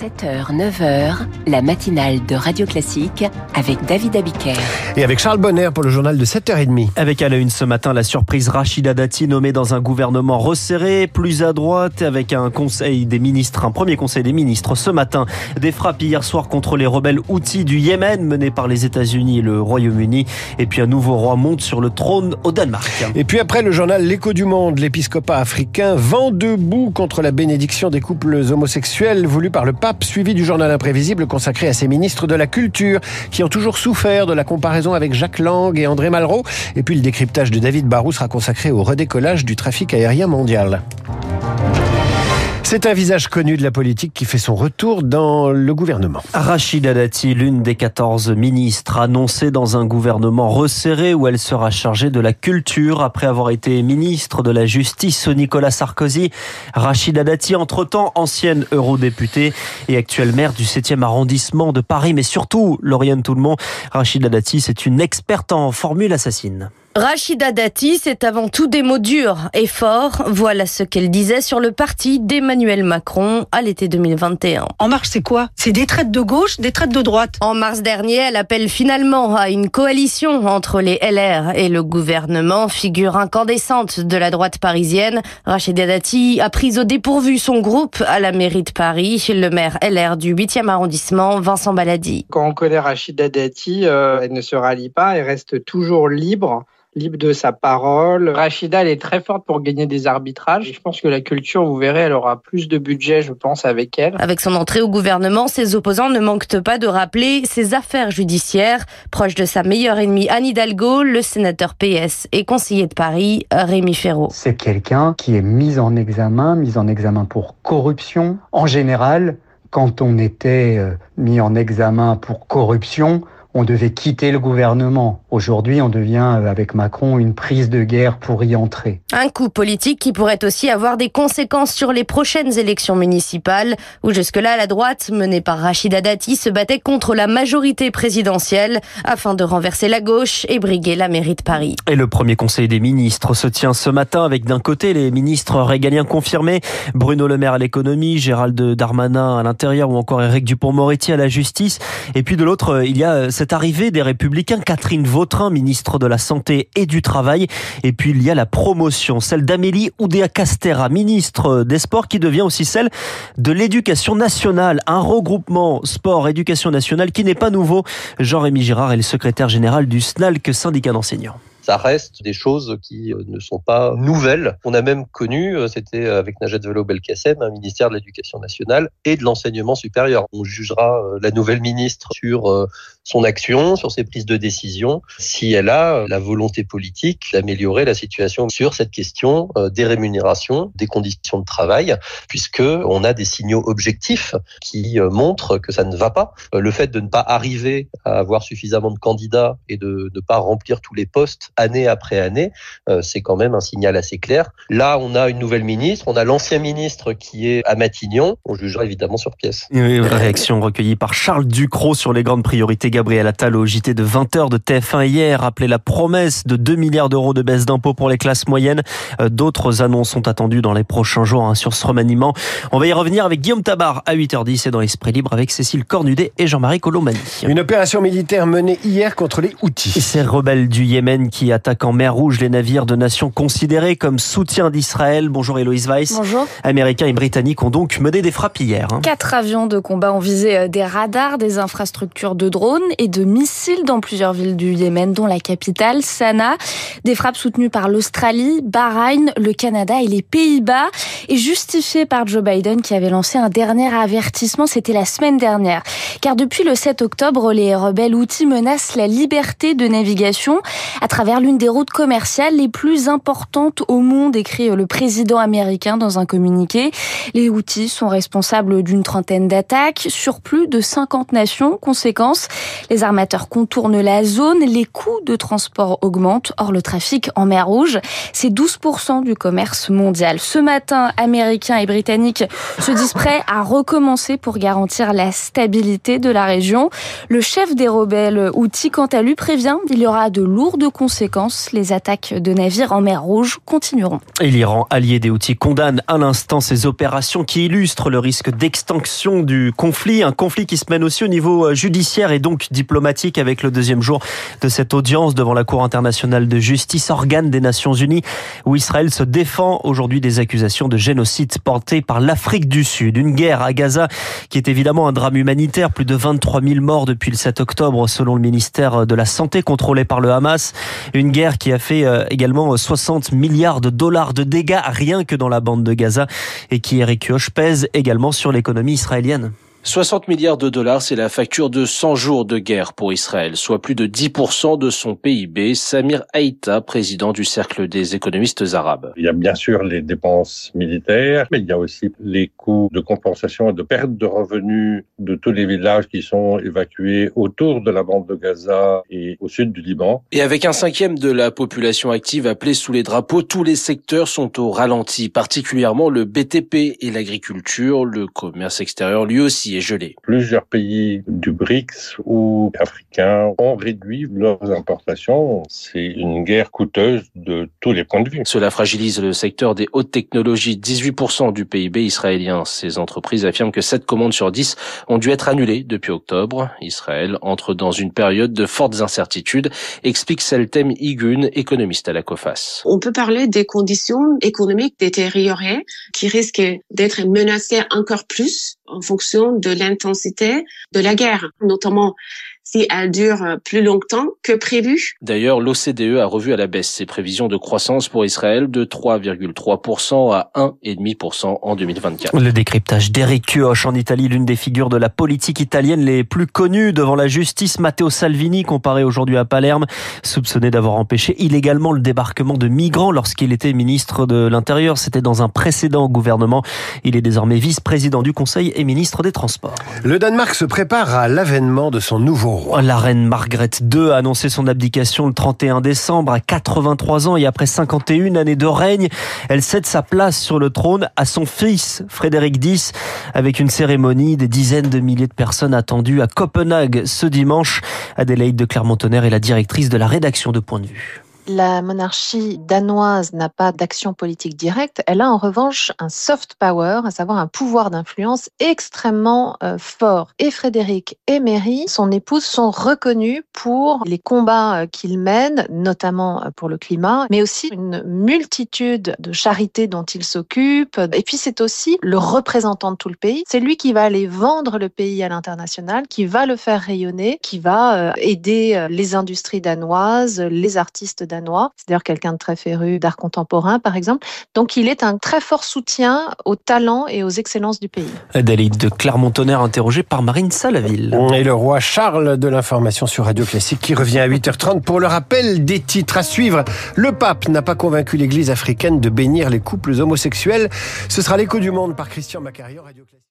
7h, 9h, la matinale de Radio Classique avec David Abiker. Et avec Charles Bonner pour le journal de 7h30. Avec à la une ce matin la surprise Rachida Dati nommée dans un gouvernement resserré, plus à droite, avec un conseil des ministres, un premier conseil des ministres ce matin. Des frappes hier soir contre les rebelles outils du Yémen menés par les États-Unis et le Royaume-Uni. Et puis un nouveau roi monte sur le trône au Danemark. Et puis après le journal L'écho du monde, l'épiscopat africain vent debout contre la bénédiction des couples homosexuels voulus par le pape suivi du journal imprévisible consacré à ces ministres de la culture qui ont toujours souffert de la comparaison avec Jacques Lang et André Malraux. Et puis le décryptage de David Barrou sera consacré au redécollage du trafic aérien mondial. C'est un visage connu de la politique qui fait son retour dans le gouvernement. Rachida Dati, l'une des 14 ministres annoncée dans un gouvernement resserré où elle sera chargée de la culture après avoir été ministre de la Justice sous Nicolas Sarkozy. Rachida Dati, entre-temps ancienne eurodéputée et actuelle maire du 7e arrondissement de Paris, mais surtout, Lauriane Toulmont, Rachida Dati, c'est une experte en formule assassine. Rachida Dati, c'est avant tout des mots durs et forts. Voilà ce qu'elle disait sur le parti d'Emmanuel Macron à l'été 2021. En marche, c'est quoi? C'est des traites de gauche, des traites de droite? En mars dernier, elle appelle finalement à une coalition entre les LR et le gouvernement, figure incandescente de la droite parisienne. Rachida Dati a pris au dépourvu son groupe à la mairie de Paris, le maire LR du 8e arrondissement, Vincent Baladi. Quand on connaît Rachida Dati, euh, elle ne se rallie pas, elle reste toujours libre libre de sa parole. Rachida, elle est très forte pour gagner des arbitrages. Et je pense que la culture, vous verrez, elle aura plus de budget, je pense, avec elle. Avec son entrée au gouvernement, ses opposants ne manquent pas de rappeler ses affaires judiciaires. Proche de sa meilleure ennemie Anne Hidalgo, le sénateur PS et conseiller de Paris, Rémi Ferraud. C'est quelqu'un qui est mis en examen, mis en examen pour corruption. En général, quand on était euh, mis en examen pour corruption, on devait quitter le gouvernement. Aujourd'hui, on devient, euh, avec Macron, une prise de guerre pour y entrer. Un coup politique qui pourrait aussi avoir des conséquences sur les prochaines élections municipales, où jusque-là, la droite, menée par Rachida Dati, se battait contre la majorité présidentielle afin de renverser la gauche et briguer la mairie de Paris. Et le premier conseil des ministres se tient ce matin avec d'un côté les ministres régaliens confirmés, Bruno Le Maire à l'économie, Gérald Darmanin à l'intérieur ou encore Éric Dupont-Moretti à la justice. Et puis de l'autre, il y a cette arrivée des Républicains, Catherine Vautrin, ministre de la Santé et du Travail. Et puis il y a la promotion, celle d'Amélie Oudéa-Castera, ministre des Sports, qui devient aussi celle de l'Éducation nationale. Un regroupement sport-éducation nationale qui n'est pas nouveau. Jean-Rémy Girard est le secrétaire général du SNALC, syndicat d'enseignants ça reste des choses qui euh, ne sont pas nouvelles. On a même connu, euh, c'était avec Najat Vallaud-Belkacem, un ministère de l'Éducation nationale et de l'enseignement supérieur. On jugera euh, la nouvelle ministre sur son action, sur ses prises de décision, si elle a la volonté politique d'améliorer la situation sur cette question des rémunérations, des conditions de travail, puisque on a des signaux objectifs qui montrent que ça ne va pas. Le fait de ne pas arriver à avoir suffisamment de candidats et de ne pas remplir tous les postes année après année, euh, c'est quand même un signal assez clair. Là, on a une nouvelle ministre, on a l'ancien ministre qui est à Matignon, on jugera évidemment sur pièce. réaction recueillie par Charles Ducrot sur les grandes priorités. Gabriel Attal au JT de 20h de TF1 hier rappelait la promesse de 2 milliards d'euros de baisse d'impôts pour les classes moyennes. Euh, d'autres annonces sont attendues dans les prochains jours hein, sur ce remaniement. On va y revenir avec Guillaume Tabar à 8h10 et dans Esprit Libre avec Cécile Cornudet et Jean-Marie Colomani. Une opération militaire menée hier contre les Houthis. Ces rebelles du Yémen qui qui attaque en mer Rouge les navires de nations considérées comme soutien d'Israël. Bonjour Héloïse Weiss. Bonjour. Américains et Britanniques ont donc mené des frappes hier. Hein. Quatre avions de combat ont visé euh, des radars, des infrastructures de drones et de missiles dans plusieurs villes du Yémen, dont la capitale, Sanaa. Des frappes soutenues par l'Australie, Bahreïn, le Canada et les Pays-Bas et justifiées par Joe Biden qui avait lancé un dernier avertissement, c'était la semaine dernière. Car depuis le 7 octobre, les rebelles outils menacent la liberté de navigation à travers l'une des routes commerciales les plus importantes au monde, écrit le président américain dans un communiqué. Les outils sont responsables d'une trentaine d'attaques sur plus de 50 nations. Conséquence, les armateurs contournent la zone, les coûts de transport augmentent. Or, le trafic en mer Rouge, c'est 12% du commerce mondial. Ce matin, Américains et Britanniques se disent prêts à recommencer pour garantir la stabilité de la région. Le chef des rebelles outils, quant à lui, prévient qu'il y aura de lourdes conséquences conséquences. Les attaques de navires en mer Rouge continueront. Et l'Iran, allié des outils, condamne à l'instant ces opérations qui illustrent le risque d'extinction du conflit. Un conflit qui se mène aussi au niveau judiciaire et donc diplomatique avec le deuxième jour de cette audience devant la Cour internationale de justice, organe des Nations Unies, où Israël se défend aujourd'hui des accusations de génocide portées par l'Afrique du Sud. Une guerre à Gaza qui est évidemment un drame humanitaire. Plus de 23 000 morts depuis le 7 octobre selon le ministère de la Santé contrôlé par le Hamas. Une guerre qui a fait euh, également 60 milliards de dollars de dégâts rien que dans la bande de Gaza et qui, Eric Kioch, pèse également sur l'économie israélienne. 60 milliards de dollars, c'est la facture de 100 jours de guerre pour Israël, soit plus de 10% de son PIB. Samir Haïta, président du Cercle des économistes arabes. Il y a bien sûr les dépenses militaires, mais il y a aussi les coûts de compensation et de perte de revenus de tous les villages qui sont évacués autour de la bande de Gaza et au sud du Liban. Et avec un cinquième de la population active appelée sous les drapeaux, tous les secteurs sont au ralenti, particulièrement le BTP et l'agriculture, le commerce extérieur lui aussi est gelé. Plusieurs pays du BRICS ou africains ont réduit leurs importations. C'est une guerre coûteuse de tous les points de vue. Cela fragilise le secteur des hautes technologies, 18% du PIB israélien. Ces entreprises affirment que 7 commandes sur 10 ont dû être annulées depuis octobre. Israël entre dans une période de fortes incertitudes, explique Seltem Igun, économiste à la COFAS. On peut parler des conditions économiques détériorées qui risquent d'être menacées encore plus en fonction de l'intensité de la guerre, notamment si elle dure plus longtemps que prévu. D'ailleurs, l'OCDE a revu à la baisse ses prévisions de croissance pour Israël de 3,3% à 1,5% en 2024. Le décryptage d'Eric Kioch en Italie, l'une des figures de la politique italienne les plus connues devant la justice, Matteo Salvini, comparé aujourd'hui à Palerme, soupçonné d'avoir empêché illégalement le débarquement de migrants lorsqu'il était ministre de l'Intérieur. C'était dans un précédent gouvernement. Il est désormais vice-président du Conseil et ministre des Transports. Le Danemark se prépare à l'avènement de son nouveau La reine Margrethe II a annoncé son abdication le 31 décembre à 83 ans et après 51 années de règne, elle cède sa place sur le trône à son fils Frédéric X avec une cérémonie des dizaines de milliers de personnes attendues à Copenhague ce dimanche. Adélaïde de Clermont-Tonnerre est la directrice de la rédaction de Point de vue. La monarchie danoise n'a pas d'action politique directe, elle a en revanche un soft power, à savoir un pouvoir d'influence extrêmement euh, fort. Et Frédéric et Mary, son épouse, sont reconnus pour les combats euh, qu'ils mènent, notamment euh, pour le climat, mais aussi une multitude de charités dont ils s'occupent. Et puis c'est aussi le représentant de tout le pays. C'est lui qui va aller vendre le pays à l'international, qui va le faire rayonner, qui va aider les industries danoises, les artistes danois c'est d'ailleurs quelqu'un de très féru d'art contemporain, par exemple. Donc il est un très fort soutien aux talents et aux excellences du pays. Adélie de Clermont-Tonnerre, interrogée par Marine Salaville. Et le roi Charles de l'information sur Radio Classique qui revient à 8h30 pour le rappel des titres à suivre. Le pape n'a pas convaincu l'église africaine de bénir les couples homosexuels. Ce sera l'écho du monde par Christian Macarion, Radio Classique.